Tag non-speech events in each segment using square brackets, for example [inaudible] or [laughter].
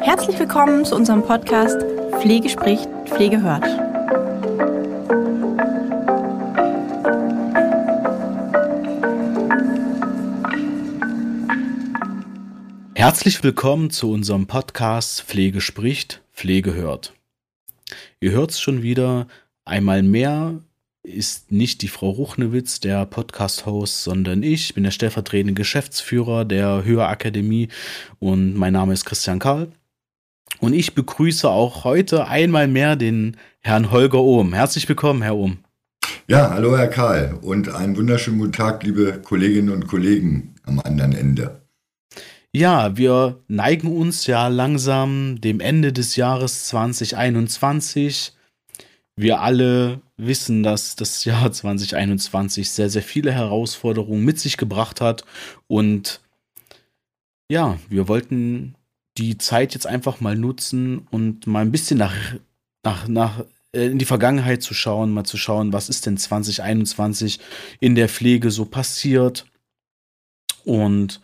Herzlich willkommen zu unserem Podcast Pflege spricht, Pflege hört. Herzlich willkommen zu unserem Podcast Pflege spricht, Pflege hört. Ihr hört es schon wieder, einmal mehr ist nicht die Frau Ruchnewitz der Podcast-Host, sondern ich. Ich bin der stellvertretende Geschäftsführer der Höherakademie und mein Name ist Christian Karl. Und ich begrüße auch heute einmal mehr den Herrn Holger Ohm. Herzlich willkommen, Herr Ohm. Ja, hallo Herr Karl und einen wunderschönen guten Tag, liebe Kolleginnen und Kollegen am anderen Ende. Ja, wir neigen uns ja langsam dem Ende des Jahres 2021. Wir alle wissen, dass das Jahr [laughs] 2021 sehr, sehr viele Herausforderungen mit sich gebracht hat. Und ja, wir wollten die Zeit jetzt einfach mal nutzen und mal ein bisschen nach, nach, nach äh, in die Vergangenheit zu schauen, mal zu schauen, was ist denn 2021 in der Pflege so passiert. Und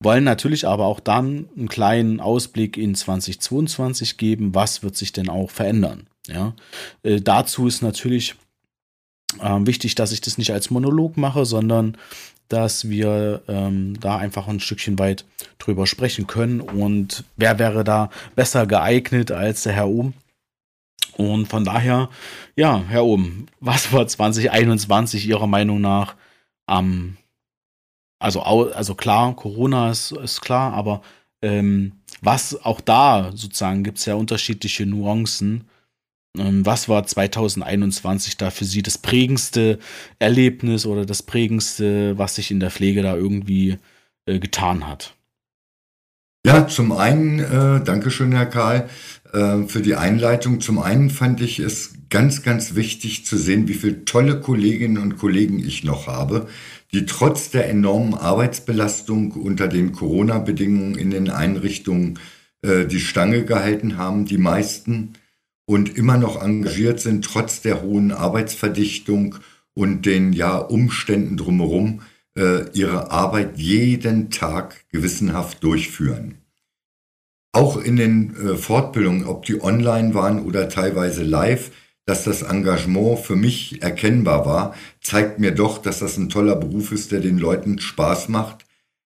wollen natürlich aber auch dann einen kleinen Ausblick in 2022 geben, was wird sich denn auch verändern. Ja, äh, dazu ist natürlich äh, wichtig, dass ich das nicht als Monolog mache, sondern dass wir ähm, da einfach ein Stückchen weit drüber sprechen können. Und wer wäre da besser geeignet als der Herr Ohm? Und von daher, ja, Herr Ohm, was war 2021 Ihrer Meinung nach am also, also klar, Corona ist, ist klar, aber ähm, was auch da sozusagen gibt es ja unterschiedliche Nuancen. Ähm, was war 2021 da für Sie das prägendste Erlebnis oder das prägendste, was sich in der Pflege da irgendwie äh, getan hat? Ja, zum einen, äh, Dankeschön, Herr Karl, äh, für die Einleitung. Zum einen fand ich es ganz, ganz wichtig zu sehen, wie viele tolle Kolleginnen und Kollegen ich noch habe, die trotz der enormen Arbeitsbelastung unter den Corona-Bedingungen in den Einrichtungen äh, die Stange gehalten haben, die meisten, und immer noch engagiert sind, trotz der hohen Arbeitsverdichtung und den ja, Umständen drumherum, äh, ihre Arbeit jeden Tag gewissenhaft durchführen. Auch in den äh, Fortbildungen, ob die online waren oder teilweise live, dass das Engagement für mich erkennbar war, zeigt mir doch, dass das ein toller Beruf ist, der den Leuten Spaß macht.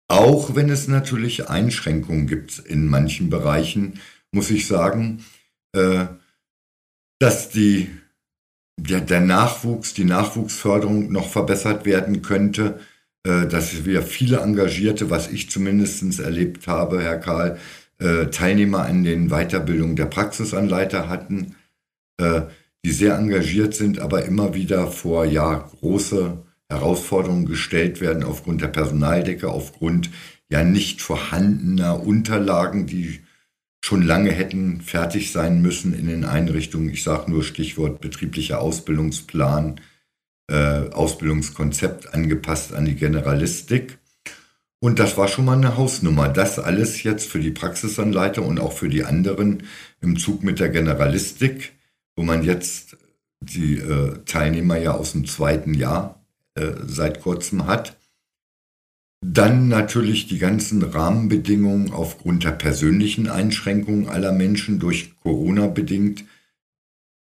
Auch wenn es natürlich Einschränkungen gibt in manchen Bereichen, muss ich sagen, äh, dass die, der, der Nachwuchs, die Nachwuchsförderung noch verbessert werden könnte, äh, dass wir viele Engagierte, was ich zumindest erlebt habe, Herr Karl, äh, Teilnehmer an den Weiterbildungen der Praxisanleiter hatten, die sehr engagiert sind, aber immer wieder vor ja große Herausforderungen gestellt werden aufgrund der Personaldecke, aufgrund ja nicht vorhandener Unterlagen, die schon lange hätten fertig sein müssen in den Einrichtungen. Ich sage nur Stichwort betrieblicher Ausbildungsplan, äh, Ausbildungskonzept angepasst an die Generalistik. Und das war schon mal eine Hausnummer. Das alles jetzt für die Praxisanleiter und auch für die anderen im Zug mit der Generalistik wo man jetzt die äh, Teilnehmer ja aus dem zweiten Jahr äh, seit kurzem hat. Dann natürlich die ganzen Rahmenbedingungen aufgrund der persönlichen Einschränkungen aller Menschen durch Corona bedingt.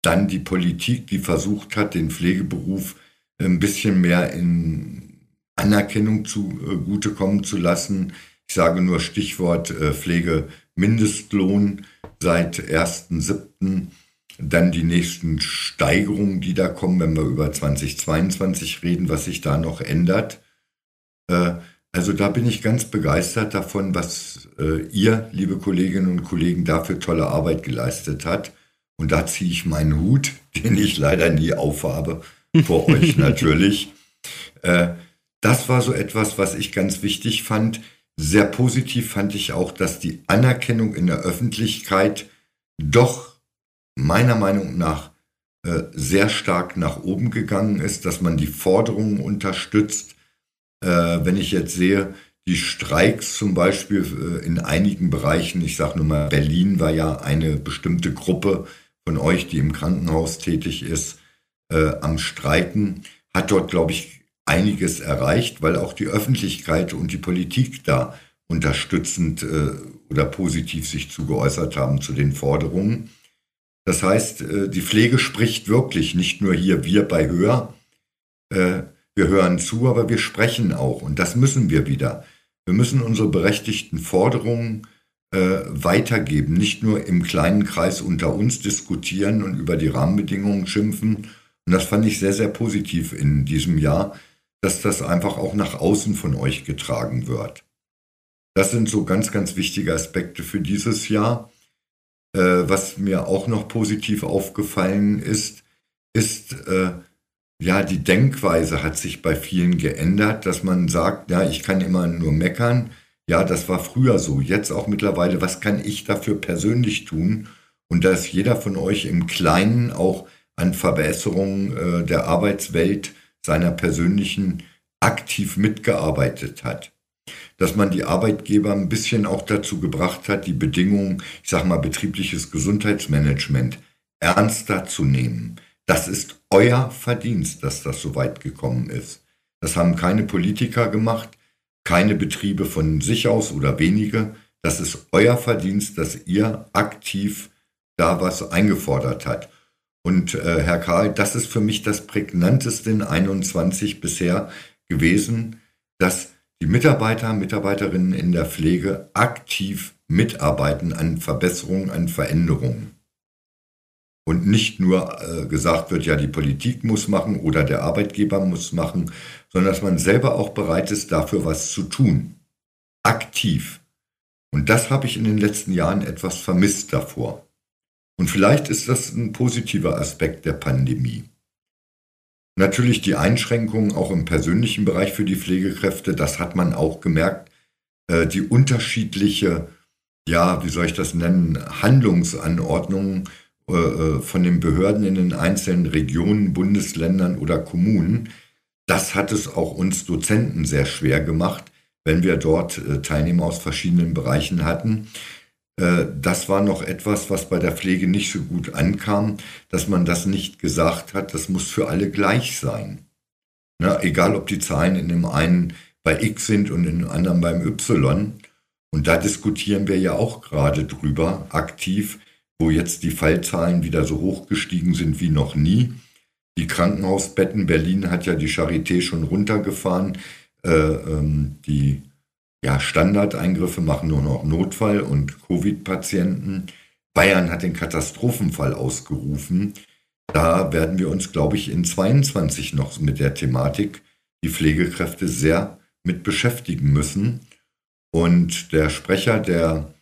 Dann die Politik, die versucht hat, den Pflegeberuf ein bisschen mehr in Anerkennung zugutekommen äh, zu lassen. Ich sage nur Stichwort äh, Pflegemindestlohn seit 1.7 dann die nächsten Steigerungen, die da kommen, wenn wir über 2022 reden, was sich da noch ändert. Äh, also da bin ich ganz begeistert davon, was äh, ihr, liebe Kolleginnen und Kollegen, da für tolle Arbeit geleistet hat. Und da ziehe ich meinen Hut, [laughs] den ich leider nie aufhabe, vor euch [laughs] natürlich. Äh, das war so etwas, was ich ganz wichtig fand. Sehr positiv fand ich auch, dass die Anerkennung in der Öffentlichkeit doch meiner Meinung nach äh, sehr stark nach oben gegangen ist, dass man die Forderungen unterstützt. Äh, wenn ich jetzt sehe, die Streiks zum Beispiel äh, in einigen Bereichen, ich sage nur mal, Berlin war ja eine bestimmte Gruppe von euch, die im Krankenhaus tätig ist, äh, am Streiken, hat dort, glaube ich, einiges erreicht, weil auch die Öffentlichkeit und die Politik da unterstützend äh, oder positiv sich zugeäußert haben zu den Forderungen. Das heißt, äh, die Pflege spricht wirklich, nicht nur hier wir bei Hör. Wir hören zu, aber wir sprechen auch und das müssen wir wieder. Wir müssen unsere berechtigten Forderungen äh, weitergeben, nicht nur im kleinen Kreis unter uns diskutieren und über die Rahmenbedingungen schimpfen. Und das fand ich sehr, sehr positiv in diesem Jahr, dass das einfach auch nach außen von euch getragen wird. Das sind so ganz, ganz wichtige Aspekte für dieses Jahr. Äh, was mir auch noch positiv aufgefallen ist, ist, äh, ja, die Denkweise hat sich bei vielen geändert, dass man sagt, ja, ich kann immer nur meckern. Ja, das war früher so. Jetzt auch mittlerweile, was kann ich dafür persönlich tun? Und dass jeder von euch im Kleinen auch an Verbesserungen äh, der Arbeitswelt seiner persönlichen aktiv mitgearbeitet hat dass man die Arbeitgeber ein bisschen auch dazu gebracht hat, die Bedingungen, ich sage mal betriebliches Gesundheitsmanagement, ernster zu nehmen. Das ist euer Verdienst, dass das so weit gekommen ist. Das haben keine Politiker gemacht, keine Betriebe von sich aus oder wenige. Das ist euer Verdienst, dass ihr aktiv da was eingefordert hat. Und äh, Herr Karl, das ist für mich das prägnanteste in 21 bisher gewesen, dass die Mitarbeiter, Mitarbeiterinnen in der Pflege aktiv mitarbeiten an Verbesserungen, an Veränderungen. Und nicht nur äh, gesagt wird, ja, die Politik muss machen oder der Arbeitgeber muss machen, sondern dass man selber auch bereit ist, dafür was zu tun. Aktiv. Und das habe ich in den letzten Jahren etwas vermisst davor. Und vielleicht ist das ein positiver Aspekt der Pandemie. Natürlich die Einschränkungen auch im persönlichen Bereich für die Pflegekräfte, das hat man auch gemerkt. Äh, die unterschiedliche, ja, wie soll ich das nennen, Handlungsanordnungen äh, äh, von den Behörden in den einzelnen Regionen, Bundesländern oder Kommunen, das hat es auch uns Dozenten sehr schwer gemacht, wenn wir dort Teilnehmer aus verschiedenen Bereichen hatten. Äh, das war noch etwas, was bei der Pflege nicht so gut ankam, dass man das nicht gesagt hat, das muss für alle gleich sein. Na, egal, ob die Zahlen in dem einen bei X sind und in dem anderen beim Y. Und da diskutieren wir ja auch gerade drüber, aktiv, wo jetzt die Fallzahlen wieder so hoch gestiegen sind wie noch nie. Die Krankenhausbetten, Berlin hat ja die Charité schon runtergefahren. Äh, ähm, die ja, Standardeingriffe machen nur noch Notfall- und Covid-Patienten. Bayern hat den Katastrophenfall ausgerufen. Da werden wir uns, glaube ich, in 22 noch mit der Thematik die Pflegekräfte sehr mit beschäftigen müssen. Und der Sprecher der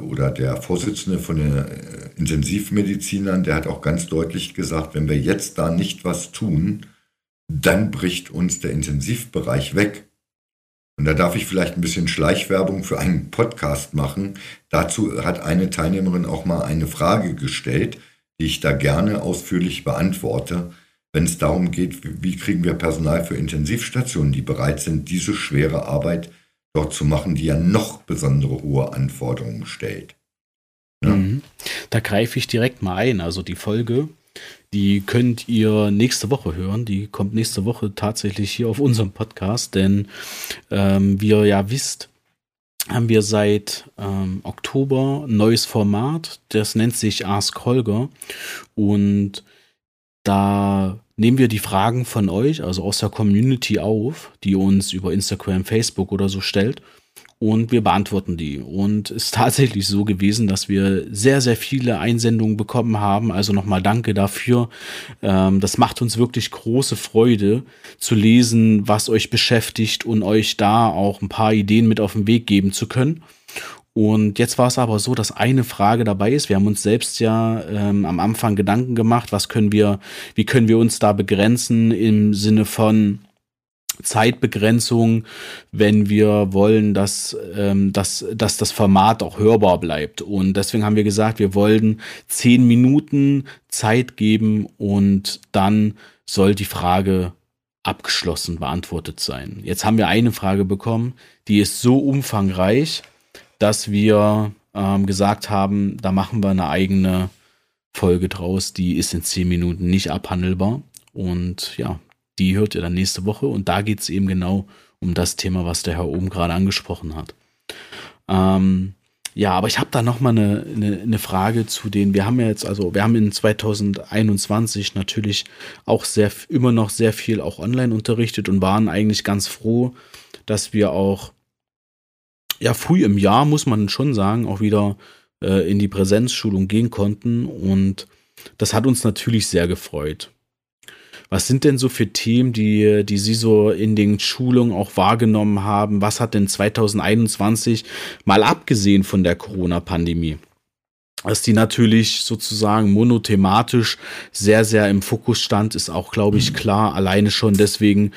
oder der Vorsitzende von den äh, Intensivmedizinern, der hat auch ganz deutlich gesagt, wenn wir jetzt da nicht was tun, dann bricht uns der Intensivbereich weg. Und da darf ich vielleicht ein bisschen Schleichwerbung für einen Podcast machen. Dazu hat eine Teilnehmerin auch mal eine Frage gestellt, die ich da gerne ausführlich beantworte, wenn es darum geht, wie kriegen wir Personal für Intensivstationen, die bereit sind, diese schwere Arbeit dort zu machen, die ja noch besondere hohe Anforderungen stellt. Ja? Mhm. Da greife ich direkt mal ein. Also die Folge die könnt ihr nächste Woche hören. Die kommt nächste Woche tatsächlich hier auf unserem Podcast, denn ähm, wie ihr ja wisst, haben wir seit ähm, Oktober ein neues Format. Das nennt sich Ask Holger. Und da nehmen wir die Fragen von euch, also aus der Community auf, die uns über Instagram, Facebook oder so stellt und wir beantworten die. Und es ist [laughs] tatsächlich so gewesen, dass wir sehr, sehr viele Einsendungen bekommen haben. Also nochmal danke dafür. Ähm, das macht uns wirklich große Freude zu lesen, was euch beschäftigt und euch da auch ein paar Ideen mit auf den Weg geben zu können. Und jetzt war es aber so, dass eine Frage dabei ist. Wir haben uns selbst ja ähm, am Anfang Gedanken gemacht, was können wir, wie können wir uns da begrenzen im Sinne von, Zeitbegrenzung, wenn wir wollen, dass, ähm, dass, dass das Format auch hörbar bleibt. Und deswegen haben wir gesagt, wir wollen zehn Minuten Zeit geben und dann soll die Frage abgeschlossen beantwortet sein. Jetzt haben wir eine Frage bekommen, die ist so umfangreich, dass wir ähm, gesagt haben, da machen wir eine eigene Folge draus, die ist in zehn Minuten nicht abhandelbar. Und ja, die hört ihr dann nächste Woche und da geht es eben genau um das Thema, was der Herr oben gerade angesprochen hat. Ähm, ja, aber ich habe da noch mal eine, eine, eine, Frage zu den. Wir haben ja jetzt also, wir haben in 2021 natürlich auch sehr immer noch sehr viel auch online unterrichtet und waren eigentlich ganz froh, dass wir auch ja früh im Jahr muss man schon sagen auch wieder äh, in die Präsenzschulung gehen konnten und das hat uns natürlich sehr gefreut. Was sind denn so für Themen, die, die Sie so in den Schulungen auch wahrgenommen haben? Was hat denn 2021 mal abgesehen von der Corona-Pandemie? Dass die natürlich sozusagen monothematisch sehr, sehr im Fokus stand, ist auch, glaube ich, mhm. klar. Alleine schon deswegen,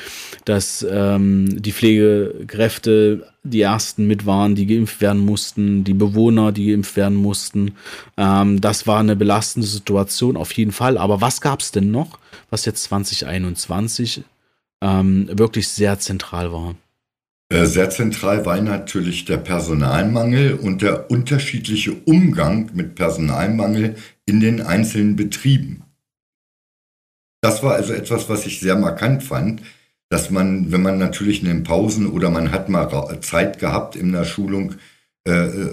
dass ähm, die Pflegekräfte die ersten mit waren, die geimpft werden mussten, die Bewohner, die geimpft werden mussten. Ähm, das war eine belastende Situation auf jeden Fall. Aber was gab es denn noch, was jetzt 2021 ähm, wirklich sehr zentral war? Äh, sehr zentral war natürlich der Personalmangel und der unterschiedliche Umgang mit Personalmangel in den einzelnen Betrieben. Das war also etwas, was ich sehr markant fand, dass man, wenn man natürlich in den Pausen oder man hat mal Zeit gehabt in der Schulung, äh, äh,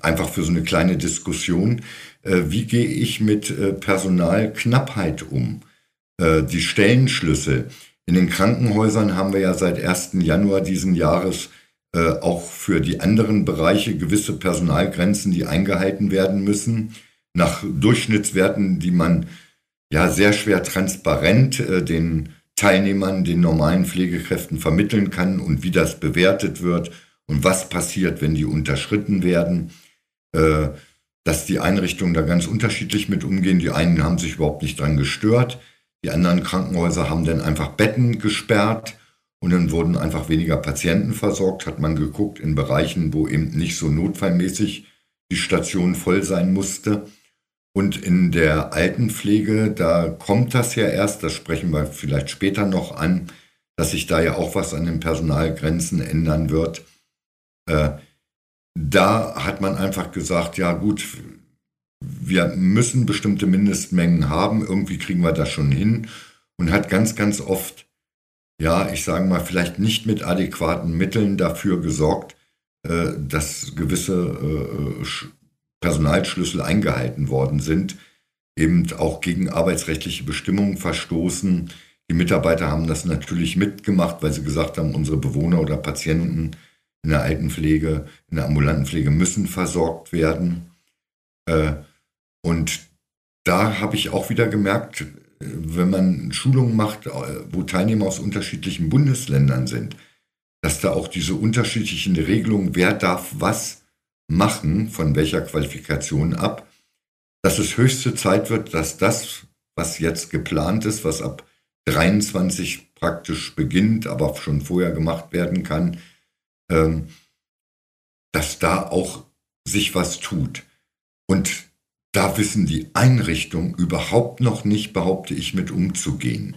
einfach für so eine kleine Diskussion, äh, wie gehe ich mit äh, Personalknappheit um? Äh, die Stellenschlüssel. In den Krankenhäusern haben wir ja seit 1. Januar diesen Jahres äh, auch für die anderen Bereiche gewisse Personalgrenzen, die eingehalten werden müssen, nach Durchschnittswerten, die man ja sehr schwer transparent äh, den Teilnehmern, den normalen Pflegekräften vermitteln kann und wie das bewertet wird und was passiert, wenn die unterschritten werden. Äh, dass die Einrichtungen da ganz unterschiedlich mit umgehen. Die einen haben sich überhaupt nicht dran gestört. Die anderen Krankenhäuser haben dann einfach Betten gesperrt und dann wurden einfach weniger Patienten versorgt. Hat man geguckt in Bereichen, wo eben nicht so notfallmäßig die Station voll sein musste. Und in der Altenpflege, da kommt das ja erst, das sprechen wir vielleicht später noch an, dass sich da ja auch was an den Personalgrenzen ändern wird. Äh, da hat man einfach gesagt, ja gut, wir müssen bestimmte Mindestmengen haben, irgendwie kriegen wir das schon hin und hat ganz, ganz oft, ja, ich sage mal, vielleicht nicht mit adäquaten Mitteln dafür gesorgt, äh, dass gewisse äh, Personalschlüssel eingehalten worden sind, eben auch gegen arbeitsrechtliche Bestimmungen verstoßen. Die Mitarbeiter haben das natürlich mitgemacht, weil sie gesagt haben, unsere Bewohner oder Patienten in der Altenpflege, in der ambulanten Pflege müssen versorgt werden. Äh, und da habe ich auch wieder gemerkt, wenn man Schulungen macht, äh, wo Teilnehmer aus unterschiedlichen Bundesländern sind, dass da auch diese unterschiedlichen Regelungen, wer darf was machen, von welcher Qualifikation ab, dass es höchste Zeit wird, dass das, was jetzt geplant ist, was ab 23 praktisch beginnt, aber schon vorher gemacht werden kann, ähm, dass da auch sich was tut. Und da wissen die Einrichtungen überhaupt noch nicht, behaupte ich, mit umzugehen.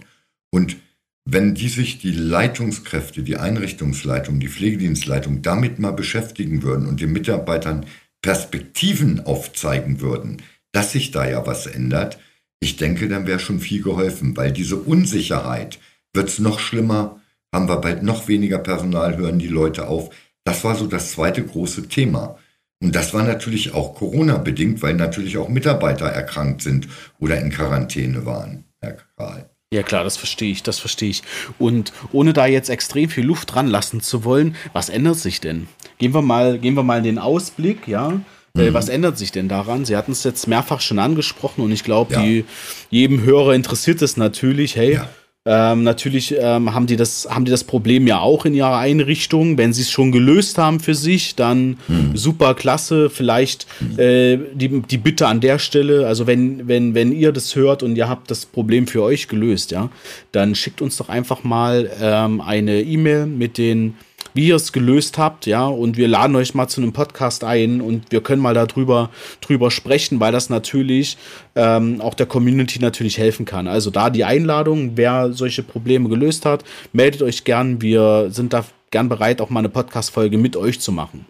Und wenn die sich die Leitungskräfte, die Einrichtungsleitung, die Pflegedienstleitung damit mal beschäftigen würden und den Mitarbeitern Perspektiven aufzeigen würden, dass sich da ja was ändert, ich denke, dann wäre schon viel geholfen, weil diese Unsicherheit wird es noch schlimmer, haben wir bald noch weniger Personal, hören die Leute auf. Das war so das zweite große Thema. Und das war natürlich auch Corona-bedingt, weil natürlich auch Mitarbeiter erkrankt sind oder in Quarantäne waren, Herr Karl. Ja klar, das verstehe ich, das verstehe ich. Und ohne da jetzt extrem viel Luft dran lassen zu wollen, was ändert sich denn? Gehen wir mal, gehen wir mal in den Ausblick, ja. Äh, mhm. Was ändert sich denn daran? Sie hatten es jetzt mehrfach schon angesprochen und ich glaube, ja. jedem Hörer interessiert es natürlich, hey, ja ähm, natürlich ähm, haben, die das, haben die das Problem ja auch in ihrer Einrichtung. Wenn sie es schon gelöst haben für sich, dann hm. super klasse. Vielleicht äh, die, die Bitte an der Stelle, also wenn, wenn, wenn ihr das hört und ihr habt das Problem für euch gelöst, ja, dann schickt uns doch einfach mal ähm, eine E-Mail mit den wie ihr es gelöst habt, ja, und wir laden euch mal zu einem Podcast ein und wir können mal darüber drüber sprechen, weil das natürlich ähm, auch der Community natürlich helfen kann. Also da die Einladung, wer solche Probleme gelöst hat, meldet euch gern. Wir sind da gern bereit, auch mal eine Podcast-Folge mit euch zu machen.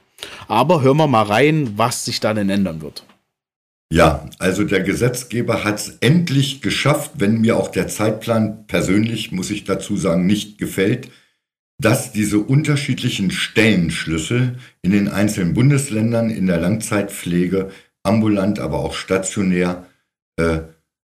Aber hören wir mal rein, was sich da denn ändern wird. Ja, also der Gesetzgeber hat es endlich geschafft, wenn mir auch der Zeitplan persönlich, muss ich dazu sagen, nicht gefällt, dass diese unterschiedlichen Stellenschlüssel in den einzelnen Bundesländern in der Langzeitpflege, ambulant, aber auch stationär, äh,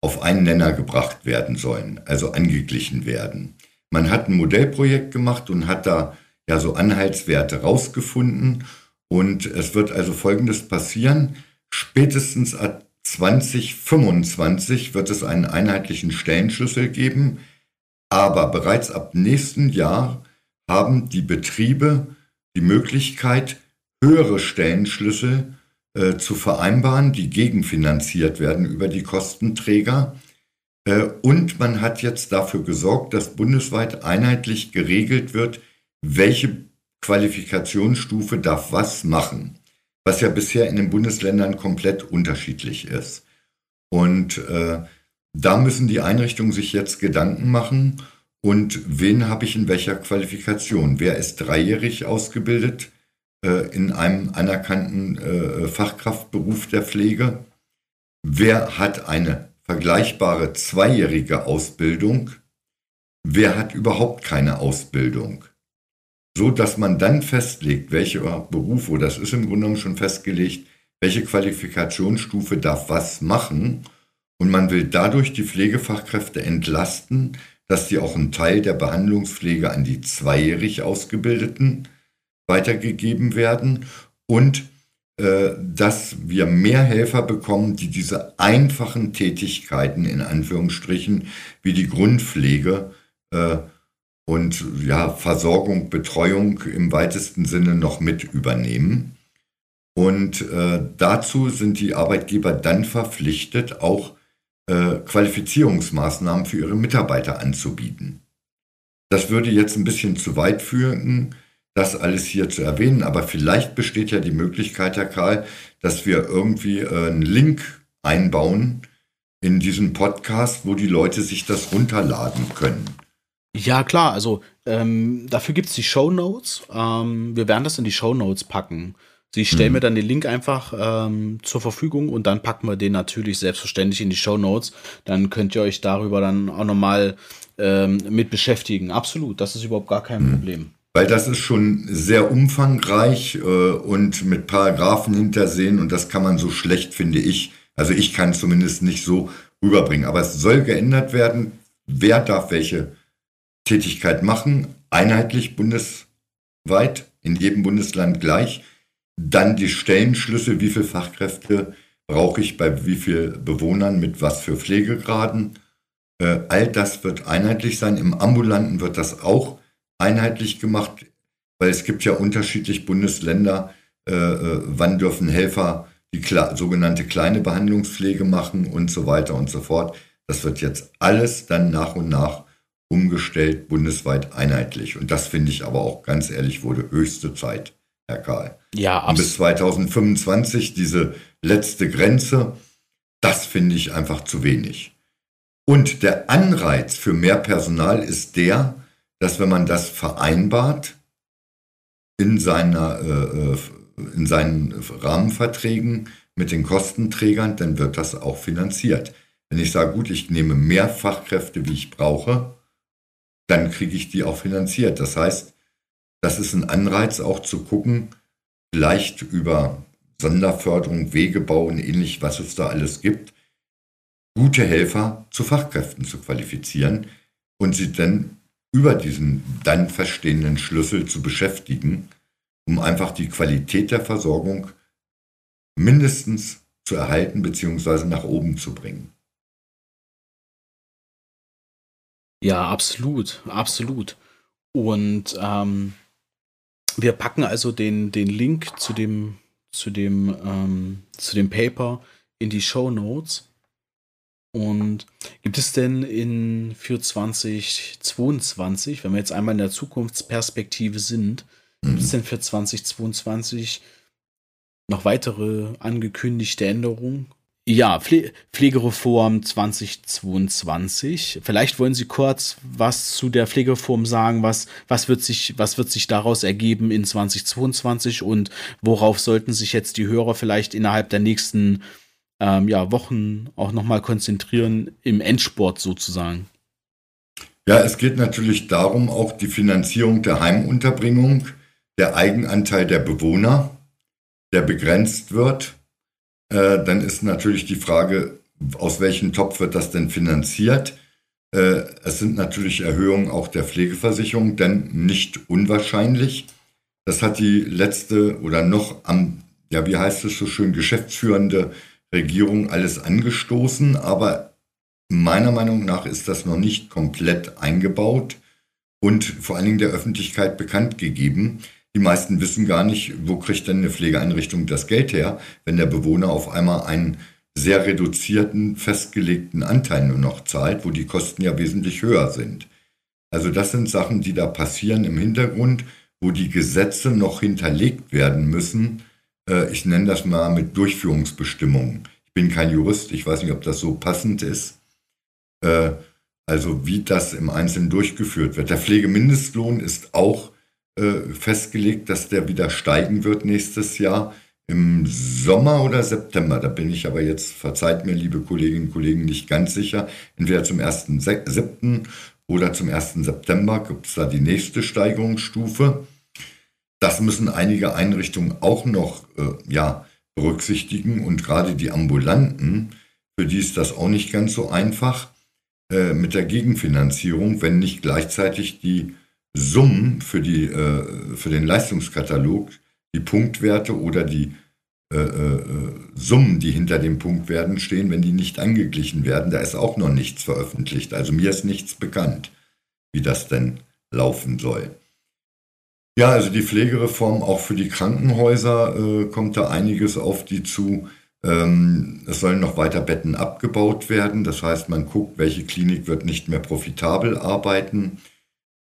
auf einen Nenner gebracht werden sollen, also angeglichen werden. Man hat ein Modellprojekt gemacht und hat da ja so Anhaltswerte rausgefunden und es wird also Folgendes passieren. Spätestens ab 2025 wird es einen einheitlichen Stellenschlüssel geben, aber bereits ab nächsten Jahr haben die Betriebe die Möglichkeit, höhere Stellenschlüssel äh, zu vereinbaren, die gegenfinanziert werden über die Kostenträger. Äh, und man hat jetzt dafür gesorgt, dass bundesweit einheitlich geregelt wird, welche Qualifikationsstufe darf was machen was ja bisher in den Bundesländern komplett unterschiedlich ist. Und äh, da müssen die Einrichtungen sich jetzt Gedanken machen, und wen habe ich in welcher Qualifikation? Wer ist dreijährig ausgebildet äh, in einem anerkannten äh, Fachkraftberuf der Pflege? Wer hat eine vergleichbare zweijährige Ausbildung? Wer hat überhaupt keine Ausbildung? so dass man dann festlegt, welche Berufe, das ist im Grunde genommen schon festgelegt, welche Qualifikationsstufe darf was machen. Und man will dadurch die Pflegefachkräfte entlasten, dass sie auch einen Teil der Behandlungspflege an die zweijährig Ausgebildeten weitergegeben werden und äh, dass wir mehr Helfer bekommen, die diese einfachen Tätigkeiten in Anführungsstrichen wie die Grundpflege äh, und ja, Versorgung, Betreuung im weitesten Sinne noch mit übernehmen. Und äh, dazu sind die Arbeitgeber dann verpflichtet, auch äh, Qualifizierungsmaßnahmen für ihre Mitarbeiter anzubieten. Das würde jetzt ein bisschen zu weit führen, das alles hier zu erwähnen, aber vielleicht besteht ja die Möglichkeit, Herr Karl, dass wir irgendwie äh, einen Link einbauen in diesen Podcast, wo die Leute sich das runterladen können. Ja, klar, also ähm, dafür gibt es die Show Notes. Ähm, wir werden das in die Show Notes packen. Sie stellen mhm. mir dann den Link einfach ähm, zur Verfügung und dann packen wir den natürlich selbstverständlich in die Show Notes. Dann könnt ihr euch darüber dann auch nochmal ähm, mit beschäftigen. Absolut, das ist überhaupt gar kein mhm. Problem. Weil das ist schon sehr umfangreich äh, und mit Paragraphen hintersehen und das kann man so schlecht, finde ich. Also ich kann es zumindest nicht so rüberbringen. Aber es soll geändert werden. Wer darf welche Tätigkeit machen, einheitlich bundesweit, in jedem Bundesland gleich. Dann die Stellenschlüssel, wie viele Fachkräfte brauche ich bei wie vielen Bewohnern mit was für Pflegegraden. Äh, all das wird einheitlich sein. Im ambulanten wird das auch einheitlich gemacht, weil es gibt ja unterschiedlich Bundesländer, äh, äh wann dürfen Helfer die sogenannte kleine Behandlungspflege machen und so weiter und so fort. Das wird jetzt alles dann nach und nach umgestellt, bundesweit einheitlich. Und das finde ich aber auch ganz ehrlich wurde höchste Zeit, Herr Karl. Ja, absolut. Und bis 2025 diese letzte Grenze, das finde ich einfach zu wenig. Und der Anreiz für mehr Personal ist der, dass wenn man das vereinbart in, seiner, äh, äh in seinen Rahmenverträgen mit den Kostenträgern, dann wird das auch finanziert. Wenn ich sage, gut, ich nehme mehr Fachkräfte, wie ich brauche, dann kriege ich die auch finanziert. Das heißt, das ist ein Anreiz auch zu gucken, vielleicht über Sonderförderung, Wegebau und ähnlich, was es da alles gibt, gute Helfer zu Fachkräften zu qualifizieren und sie dann über diesen dann verstehenden Schlüssel zu beschäftigen, um einfach die Qualität der Versorgung mindestens zu erhalten bzw. nach oben zu bringen. Ja, absolut, absolut. Und ähm, wir packen also den, den Link zu dem, zu dem, ähm, zu dem Paper in die Show Notes. Und gibt es denn in für 2022, wenn wir jetzt einmal in der Zukunftsperspektive sind, gibt es denn für 2022 noch weitere angekündigte Änderungen? Ja, Pfle Pflegereform 2022. Vielleicht wollen Sie kurz was zu der Pflegereform sagen. Was, was, wird sich, was wird sich daraus ergeben in 2022 und worauf sollten sich jetzt die Hörer vielleicht innerhalb der nächsten ähm, ja, Wochen auch nochmal konzentrieren im Endsport sozusagen. Ja, es geht natürlich darum, auch die Finanzierung der Heimunterbringung, der Eigenanteil der Bewohner, der begrenzt wird. Äh, dann ist natürlich die Frage, aus welchem Topf wird das denn finanziert? Äh, es sind natürlich Erhöhungen auch der Pflegeversicherung, denn nicht unwahrscheinlich. Das hat die letzte oder noch am, ja, wie heißt es so schön, geschäftsführende Regierung alles angestoßen, aber meiner Meinung nach ist das noch nicht komplett eingebaut und vor allen Dingen der Öffentlichkeit bekannt gegeben. Die meisten wissen gar nicht, wo kriegt denn eine Pflegeeinrichtung das Geld her, wenn der Bewohner auf einmal einen sehr reduzierten, festgelegten Anteil nur noch zahlt, wo die Kosten ja wesentlich höher sind. Also das sind Sachen, die da passieren im Hintergrund, wo die Gesetze noch hinterlegt werden müssen. Äh, ich nenne das mal mit Durchführungsbestimmungen. Ich bin kein Jurist, ich weiß nicht, ob das so passend ist. Äh, also wie das im Einzelnen durchgeführt wird. Der Pflegemindestlohn ist auch äh, festgelegt, dass der wieder steigen wird nächstes Jahr im Sommer oder September. Da bin ich aber jetzt, verzeiht mir, liebe Kolleginnen und Kollegen, nicht ganz sicher. Entweder zum 1.7. oder zum 1. September gibt es da die nächste Steigerungsstufe. Das müssen einige Einrichtungen auch noch äh, ja, berücksichtigen und gerade die Ambulanten, für die ist das auch nicht ganz so einfach äh, mit der Gegenfinanzierung, wenn nicht gleichzeitig die Summen für, die, äh, für den Leistungskatalog, die Punktwerte oder die äh, äh, Summen, die hinter dem Punktwerten stehen, wenn die nicht angeglichen werden. Da ist auch noch nichts veröffentlicht. Also mir ist nichts bekannt, wie das denn laufen soll. Ja, also die Pflegereform auch für die Krankenhäuser äh, kommt da einiges auf die zu. Ähm, es sollen noch weiter Betten abgebaut werden. Das heißt, man guckt, welche Klinik wird nicht mehr profitabel arbeiten.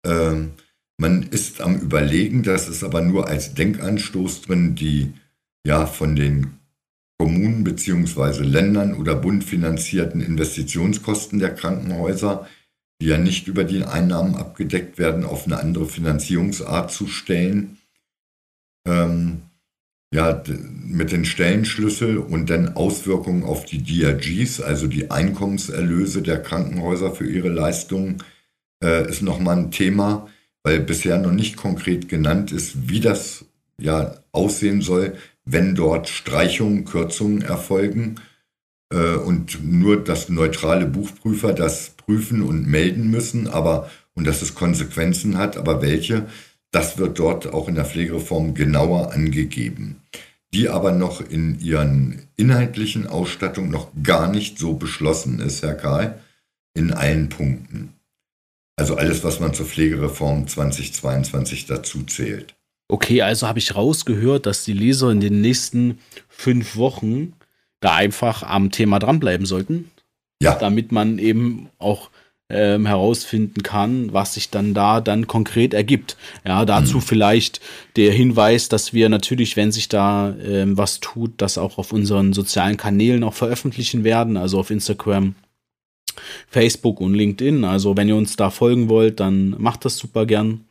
Ähm, man ist am Überlegen, das ist aber nur als Denkanstoß drin, die ja von den Kommunen beziehungsweise Ländern oder Bund finanzierten Investitionskosten der Krankenhäuser, die ja nicht über die Einnahmen abgedeckt werden, auf eine andere Finanzierungsart zu stellen. Ähm, ja, mit den Stellenschlüssel und dann Auswirkungen auf die DRGs, also die Einkommenserlöse der Krankenhäuser für ihre Leistungen, äh, ist nochmal ein Thema, weil bisher noch nicht konkret genannt ist, wie das ja aussehen soll, wenn dort Streichungen, Kürzungen erfolgen äh, und nur das neutrale Buchprüfer das prüfen und melden müssen, aber und dass es Konsequenzen hat, aber welche, das wird dort auch in der Pflegereform genauer angegeben, die aber noch in ihren inhaltlichen Ausstattung noch gar nicht so beschlossen ist, Herr Karl, in allen Punkten. Also alles, was man zur Pflegereform 2022 dazu zählt. Okay, also habe ich rausgehört, dass die Leser in den nächsten fünf Wochen da einfach am Thema dranbleiben sollten. Ja. Damit man eben auch ähm, herausfinden kann, was sich dann da dann konkret ergibt. Ja, dazu mhm. vielleicht der Hinweis, dass wir natürlich, wenn sich da ähm, was tut, das auch auf unseren sozialen Kanälen auch veröffentlichen werden, also auf Instagram, Facebook und LinkedIn. Also wenn ihr uns da folgen wollt, dann macht das super gern.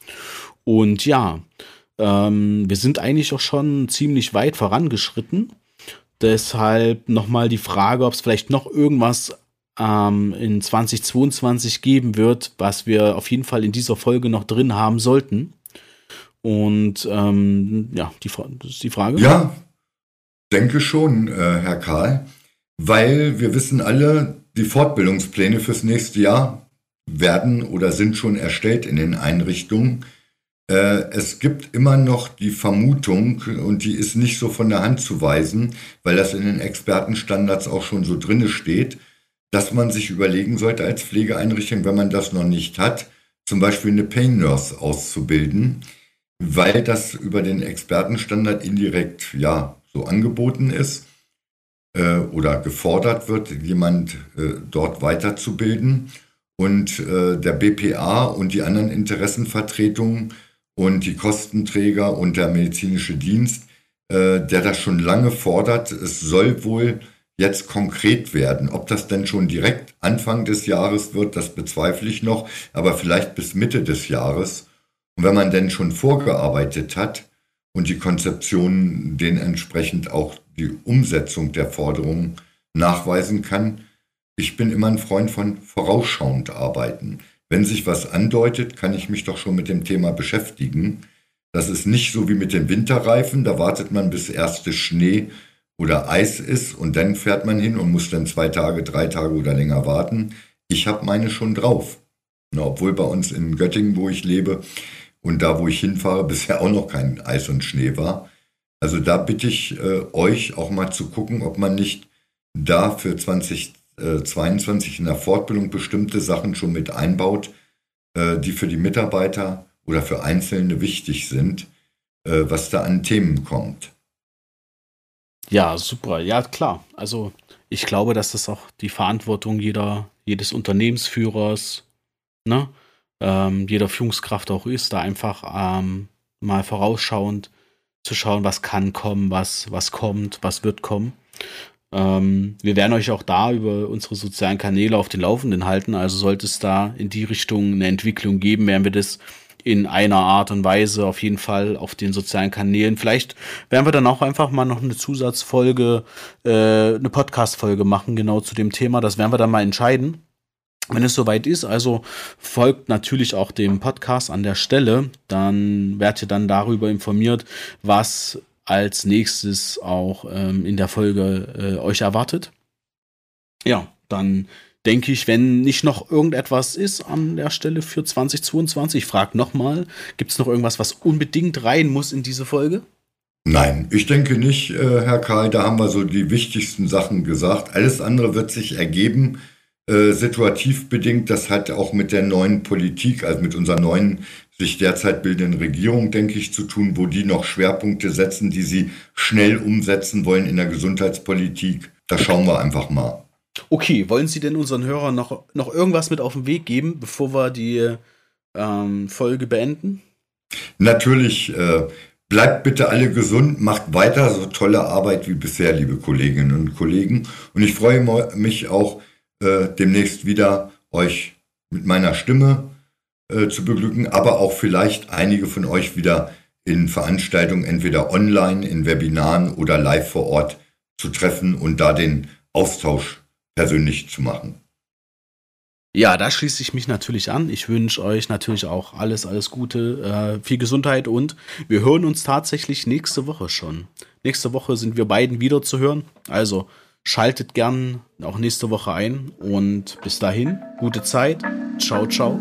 Und ja, ähm, wir sind eigentlich auch schon ziemlich weit vorangeschritten. Deshalb nochmal die Frage, ob es vielleicht noch irgendwas ähm, in 2022 geben wird, was wir auf jeden Fall in dieser Folge noch drin haben sollten. Und ähm, ja, die, das ist die Frage. Ja, denke schon, äh, Herr Karl, weil wir wissen alle, die Fortbildungspläne fürs nächste Jahr werden oder sind schon erstellt in den Einrichtungen. Äh, es gibt immer noch die Vermutung, und die ist nicht so von der Hand zu weisen, weil das in den Expertenstandards auch schon so drinne steht, dass man sich überlegen sollte als Pflegeeinrichtung, wenn man das noch nicht hat, zum Beispiel eine Pain Nurse auszubilden, weil das über den Expertenstandard indirekt ja so angeboten ist äh, oder gefordert wird, jemand äh, dort weiterzubilden. Und äh, der BPA und die anderen Interessenvertretungen und die Kostenträger und der medizinische Dienst, äh, der das schon lange fordert. Es soll wohl jetzt konkret werden. Ob das denn schon direkt Anfang des Jahres wird, das bezweifle ich noch, aber vielleicht bis Mitte des Jahres. Und wenn man denn schon vorgearbeitet hat und die Konzeption den entsprechend auch die Umsetzung der Forderungen nachweisen kann. Ich bin immer ein Freund von vorausschauend arbeiten. Wenn sich was andeutet, kann ich mich doch schon mit dem Thema beschäftigen. Das ist nicht so wie mit den Winterreifen, da wartet man bis erste Schnee oder Eis ist und dann fährt man hin und muss dann zwei Tage, drei Tage oder länger warten. Ich habe meine schon drauf. Na, obwohl bei uns in Göttingen, wo ich lebe und da, wo ich hinfahre, [laughs] bisher auch noch kein Eis und Schnee war. Also da bitte ich äh, euch auch mal zu gucken, ob man nicht da für 2022 in der Fortbildung bestimmte Sachen schon mit einbaut, äh, die für die Mitarbeiter oder für Einzelne wichtig sind, äh, was da an Themen kommt. Ja, super. Ja, klar. Also ich glaube, dass das auch die Verantwortung jeder, jedes Unternehmensführers, ne, ähm, jeder Führungskraft auch ist, da einfach ähm, mal vorausschauend zu schauen, was kann kommen, was, was kommt, was wird kommen. Ähm, wir werden euch auch da über unsere sozialen Kanäle auf den Laufenden halten. Also sollte es da in die Richtung eine Entwicklung geben, werden wir das in einer Art und Weise auf jeden Fall auf den sozialen Kanälen. Vielleicht werden wir dann auch einfach mal noch eine Zusatzfolge, äh, eine Podcast-Folge machen, genau zu dem Thema. Das werden wir dann mal entscheiden. Wenn es soweit ist, also folgt natürlich auch dem Podcast an der Stelle, dann werdet ihr dann darüber informiert, was als nächstes auch ähm, in der Folge äh, euch erwartet. Ja, dann denke ich, wenn nicht noch irgendetwas ist an der Stelle für 2022, frag nochmal, gibt es noch irgendwas, was unbedingt rein muss in diese Folge? Nein, ich denke nicht, äh, Herr Karl, da haben wir so die wichtigsten Sachen gesagt. Alles andere wird sich ergeben äh, situativ bedingt. Das hat auch mit der neuen Politik, also mit unserer neuen sich derzeit bildenden Regierung, denke ich, zu tun, wo die noch Schwerpunkte setzen, die sie schnell umsetzen wollen in der Gesundheitspolitik. Da schauen wir einfach mal. Okay, wollen Sie denn unseren Hörern noch, noch irgendwas mit auf den Weg geben, bevor wir die ähm, Folge beenden? Natürlich. Äh, bleibt bitte alle gesund, macht weiter so tolle Arbeit wie bisher, liebe Kolleginnen und Kollegen. Und ich freue mich auch, äh, demnächst wieder euch mit meiner Stimme äh, zu beglücken, aber auch vielleicht einige von euch wieder in Veranstaltungen, entweder online, in Webinaren oder live vor Ort zu treffen und da den Austausch persönlich zu machen. Ja, da schließe ich mich natürlich an. Ich wünsche euch natürlich auch alles, alles Gute, äh, viel Gesundheit und wir hören uns tatsächlich nächste Woche schon. Nächste Woche sind wir beiden wieder zu hören. Also Schaltet gern auch nächste Woche ein und bis dahin, gute Zeit. Ciao, ciao.